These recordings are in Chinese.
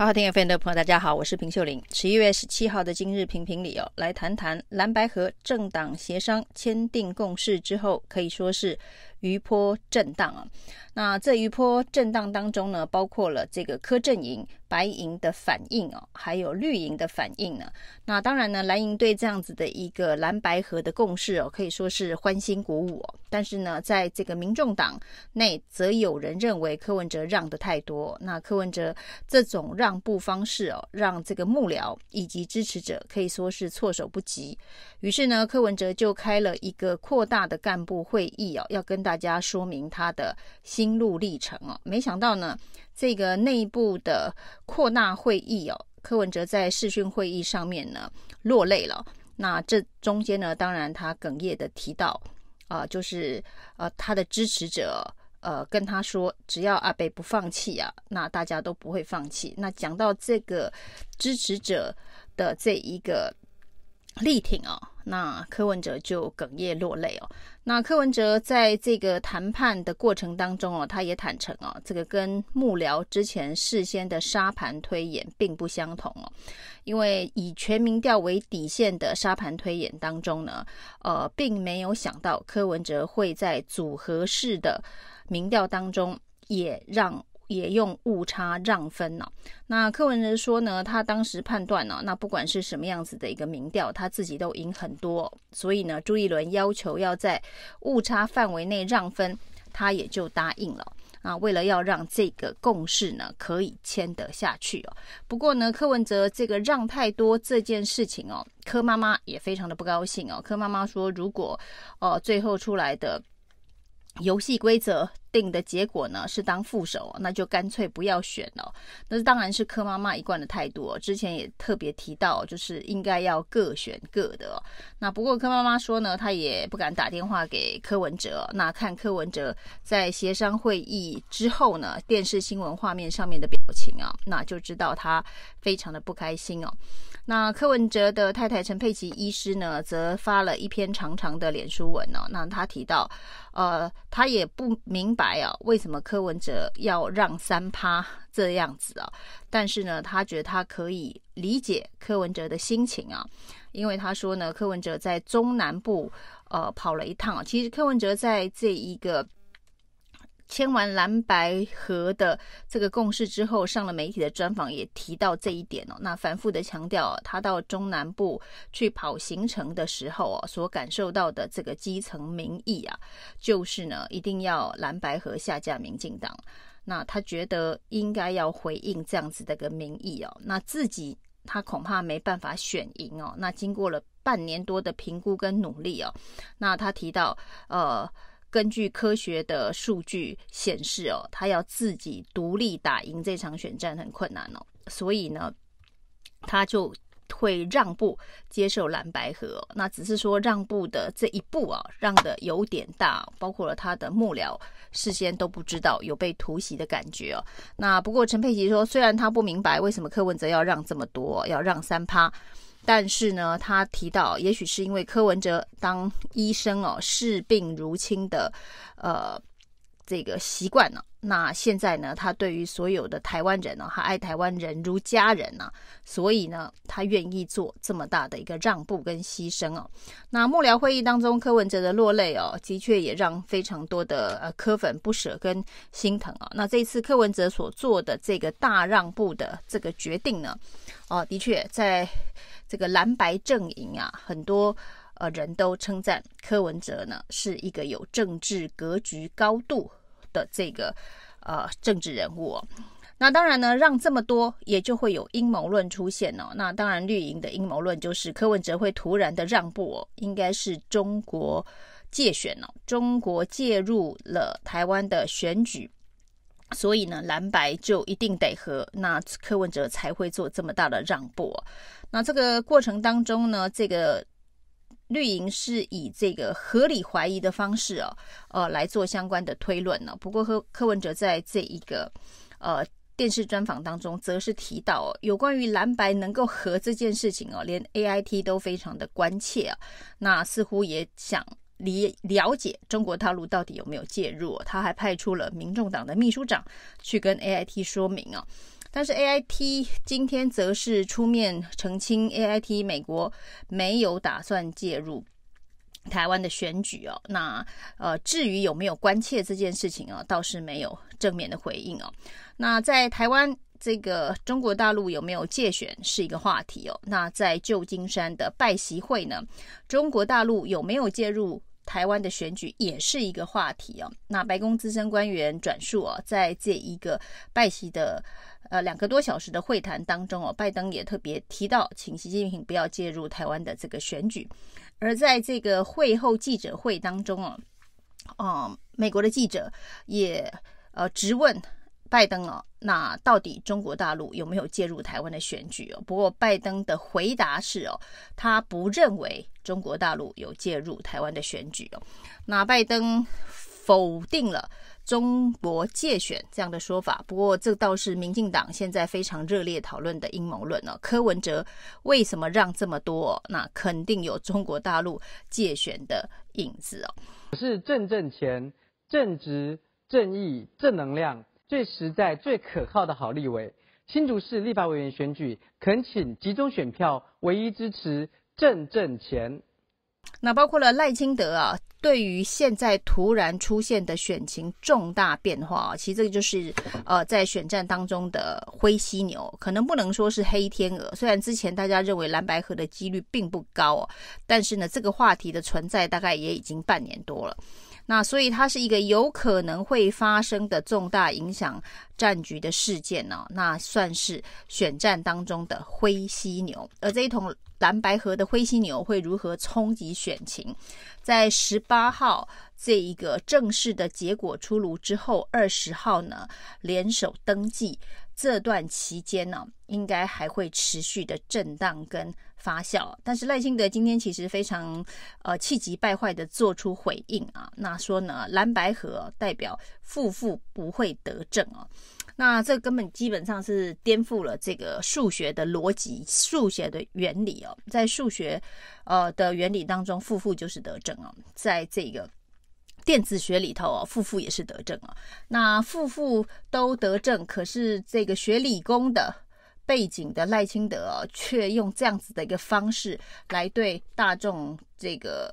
好好听 FM 的朋友，大家好，我是平秀玲。十一月十七号的今日评评里哦，来谈谈蓝白河政党协商签订共识之后，可以说是余波震荡啊。那这余波震荡当中呢，包括了这个柯阵营、白银的反应哦，还有绿营的反应呢。那当然呢，蓝营对这样子的一个蓝白合的共识哦，可以说是欢欣鼓舞哦。但是呢，在这个民众党内，则有人认为柯文哲让得太多。那柯文哲这种让步方式哦，让这个幕僚以及支持者可以说是措手不及。于是呢，柯文哲就开了一个扩大的干部会议哦，要跟大家说明他的。心路历程哦，没想到呢，这个内部的扩大会议哦，柯文哲在视讯会议上面呢落泪了。那这中间呢，当然他哽咽的提到啊、就是呃他的支持者呃跟他说，只要阿北不放弃啊，那大家都不会放弃。那讲到这个支持者的这一个力挺哦。那柯文哲就哽咽落泪哦。那柯文哲在这个谈判的过程当中哦，他也坦诚哦，这个跟幕僚之前事先的沙盘推演并不相同哦。因为以全民调为底线的沙盘推演当中呢，呃，并没有想到柯文哲会在组合式的民调当中也让。也用误差让分呢、那柯文哲说呢，他当时判断呢、那不管是什么样子的一个民调，他自己都赢很多，所以呢，朱一伦要求要在误差范围内让分，他也就答应了啊。为了要让这个共识呢可以签得下去哦。不过呢，柯文哲这个让太多这件事情哦，柯妈妈也非常的不高兴哦。柯妈妈说，如果哦最后出来的游戏规则。定的结果呢是当副手，那就干脆不要选了。那当然是柯妈妈一贯的态度。之前也特别提到，就是应该要各选各的。那不过柯妈妈说呢，她也不敢打电话给柯文哲。那看柯文哲在协商会议之后呢，电视新闻画面上面的表情啊，那就知道他非常的不开心哦。那柯文哲的太太陈佩琪医师呢，则发了一篇长长的脸书文哦。那他提到，呃，他也不明白。白啊，为什么柯文哲要让三趴这样子啊？但是呢，他觉得他可以理解柯文哲的心情啊，因为他说呢，柯文哲在中南部呃跑了一趟，其实柯文哲在这一个。签完蓝白合的这个共识之后，上了媒体的专访也提到这一点哦。那反复的强调，他到中南部去跑行程的时候哦，所感受到的这个基层民意啊，就是呢，一定要蓝白合下架民进党。那他觉得应该要回应这样子的个民意哦。那自己他恐怕没办法选赢哦。那经过了半年多的评估跟努力哦，那他提到呃。根据科学的数据显示，哦，他要自己独立打赢这场选战很困难哦，所以呢，他就会让步接受蓝白河。那只是说让步的这一步啊，让的有点大，包括了他的幕僚事先都不知道有被突袭的感觉哦。那不过陈佩琪说，虽然他不明白为什么柯文哲要让这么多，要让三趴。但是呢，他提到，也许是因为柯文哲当医生哦，视病如亲的，呃，这个习惯呢。那现在呢，他对于所有的台湾人呢，他爱台湾人如家人呐，所以呢，他愿意做这么大的一个让步跟牺牲哦。那幕僚会议当中，柯文哲的落泪哦，的确也让非常多的呃柯粉不舍跟心疼啊。那这一次柯文哲所做的这个大让步的这个决定呢，哦，的确在。这个蓝白阵营啊，很多呃人都称赞柯文哲呢是一个有政治格局高度的这个呃政治人物哦。那当然呢，让这么多也就会有阴谋论出现哦。那当然绿营的阴谋论就是柯文哲会突然的让步哦，应该是中国介选哦，中国介入了台湾的选举。所以呢，蓝白就一定得和，那柯文哲才会做这么大的让步。那这个过程当中呢，这个绿营是以这个合理怀疑的方式哦，呃，来做相关的推论呢。不过柯柯文哲在这一个呃电视专访当中，则是提到有关于蓝白能够合这件事情哦，连 AIT 都非常的关切啊。那似乎也想。理了解中国大陆到底有没有介入，他还派出了民众党的秘书长去跟 AIT 说明啊。但是 AIT 今天则是出面澄清，AIT 美国没有打算介入台湾的选举哦。那呃，至于有没有关切这件事情哦，倒是没有正面的回应哦。那在台湾。这个中国大陆有没有借选是一个话题哦。那在旧金山的拜习会呢，中国大陆有没有介入台湾的选举也是一个话题哦。那白宫资深官员转述哦，在这一个拜习的呃两个多小时的会谈当中哦，拜登也特别提到，请习近平不要介入台湾的这个选举。而在这个会后记者会当中哦，哦，美国的记者也呃直问。拜登哦，那到底中国大陆有没有介入台湾的选举哦？不过拜登的回答是哦，他不认为中国大陆有介入台湾的选举哦。那拜登否定了中国介选这样的说法。不过这倒是民进党现在非常热烈讨论的阴谋论哦。柯文哲为什么让这么多？那肯定有中国大陆介选的影子哦。是正正钱、正直、正义、正能量。最实在、最可靠的好立委，新竹市立法委员选举，恳请集中选票，唯一支持正正钱。那包括了赖清德啊，对于现在突然出现的选情重大变化啊，其实这个就是呃，在选战当中的灰犀牛，可能不能说是黑天鹅。虽然之前大家认为蓝白河的几率并不高哦，但是呢，这个话题的存在大概也已经半年多了。那所以它是一个有可能会发生的重大影响战局的事件呢、哦，那算是选战当中的灰犀牛。而这一桶蓝白河的灰犀牛会如何冲击选情？在十八号这一个正式的结果出炉之后，二十号呢联手登记。这段期间呢，应该还会持续的震荡跟发酵。但是赖清德今天其实非常呃气急败坏的做出回应啊，那说呢蓝白河代表负负不会得正啊，那这根本基本上是颠覆了这个数学的逻辑、数学的原理哦。在数学呃的原理当中，负负就是得正啊，在这个。电子学里头哦，负负也是得正啊。那负负都得正，可是这个学理工的背景的赖清德哦，却用这样子的一个方式来对大众这个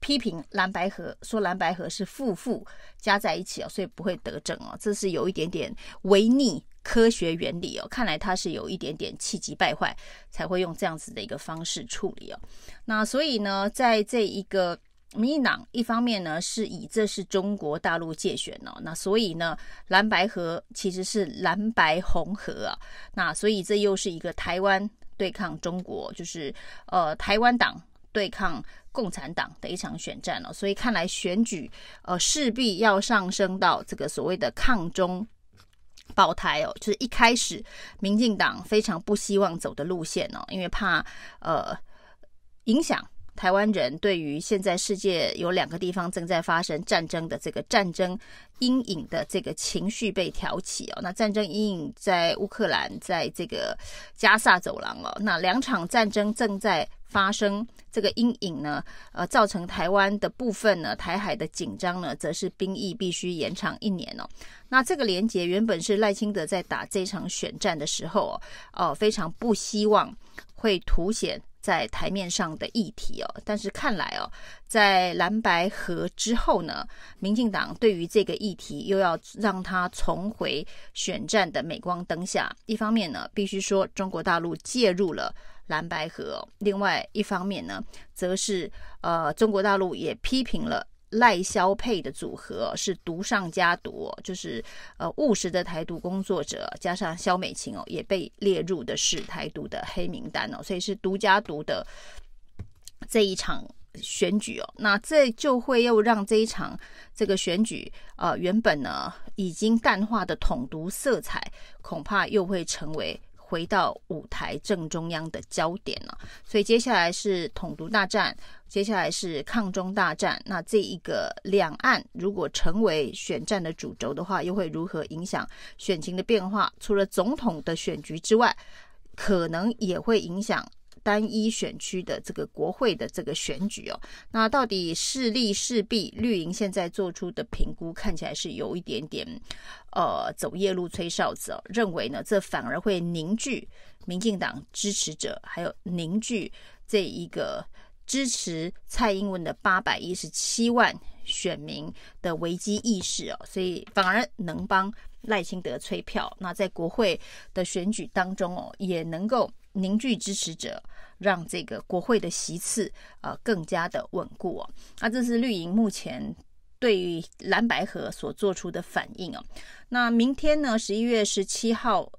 批评蓝白河，说蓝白河是负负加在一起哦，所以不会得正哦。这是有一点点违逆科学原理哦。看来他是有一点点气急败坏，才会用这样子的一个方式处理哦。那所以呢，在这一个。民进党一方面呢是以这是中国大陆介选哦，那所以呢蓝白河其实是蓝白红河啊，那所以这又是一个台湾对抗中国，就是呃台湾党对抗共产党的一场选战哦，所以看来选举呃势必要上升到这个所谓的抗中爆胎哦，就是一开始民进党非常不希望走的路线哦，因为怕呃影响。台湾人对于现在世界有两个地方正在发生战争的这个战争阴影的这个情绪被挑起哦，那战争阴影在乌克兰，在这个加萨走廊哦，那两场战争正在发生，这个阴影呢，呃，造成台湾的部分呢，台海的紧张呢，则是兵役必须延长一年哦。那这个连结原本是赖清德在打这场选战的时候哦，呃，非常不希望会凸显。在台面上的议题哦，但是看来哦，在蓝白河之后呢，民进党对于这个议题又要让它重回选战的镁光灯下。一方面呢，必须说中国大陆介入了蓝白河；另外一方面呢，则是呃，中国大陆也批评了。赖萧配的组合是独上加独，就是呃务实的台独工作者，加上萧美琴哦，也被列入的是台独的黑名单哦，所以是独家独的这一场选举哦，那这就会又让这一场这个选举呃原本呢已经淡化的统独色彩，恐怕又会成为。回到舞台正中央的焦点了，所以接下来是统独大战，接下来是抗中大战。那这一个两岸如果成为选战的主轴的话，又会如何影响选情的变化？除了总统的选举之外，可能也会影响单一选区的这个国会的这个选举哦。那到底是利是弊？绿营现在做出的评估看起来是有一点点呃走夜路吹哨子哦，认为呢这反而会凝聚民进党支持者，还有凝聚这一个支持蔡英文的八百一十七万选民的危机意识哦，所以反而能帮赖清德催票。那在国会的选举当中哦，也能够凝聚支持者，让这个国会的席次呃更加的稳固哦。那这是绿营目前对于蓝白河所做出的反应哦。那明天呢，十一月十七号。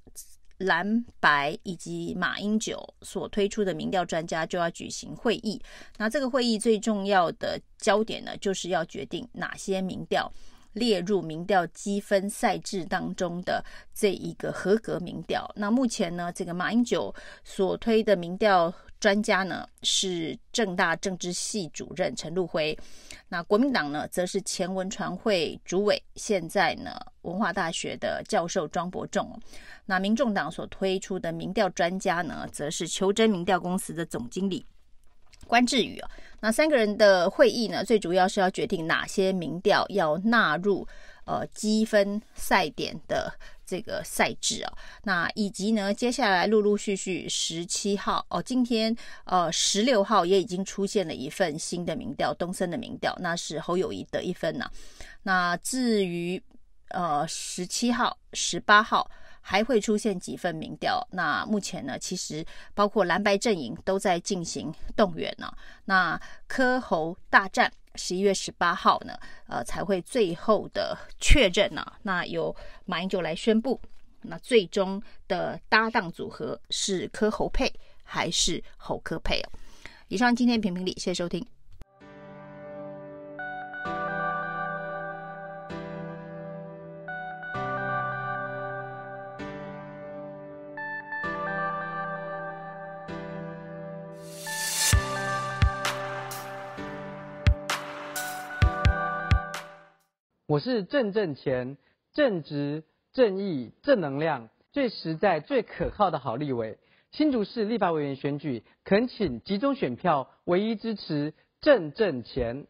蓝白以及马英九所推出的民调专家就要举行会议，那这个会议最重要的焦点呢，就是要决定哪些民调列入民调积分赛制当中的这一个合格民调。那目前呢，这个马英九所推的民调。专家呢是政大政治系主任陈陆辉，那国民党呢则是前文传会主委，现在呢文化大学的教授庄伯仲。那民众党所推出的民调专家呢，则是求真民调公司的总经理关志宇。那三个人的会议呢，最主要是要决定哪些民调要纳入呃积分赛点的。这个赛制啊，那以及呢，接下来陆陆续续十七号哦，今天呃十六号也已经出现了一份新的民调，东森的民调，那是侯友谊得一分呐、那至于呃十七号、十八号还会出现几份民调？那目前呢，其实包括蓝白阵营都在进行动员呢、那柯侯大战。十一月十八号呢，呃，才会最后的确认呢、那由马英九来宣布，那最终的搭档组合是柯侯佩还是侯柯佩哦？以上今天评评理，谢谢收听。我是正正钱，正直、正义、正能量，最实在、最可靠的好立委。新竹市立法委员选举，恳请集中选票，唯一支持正正钱。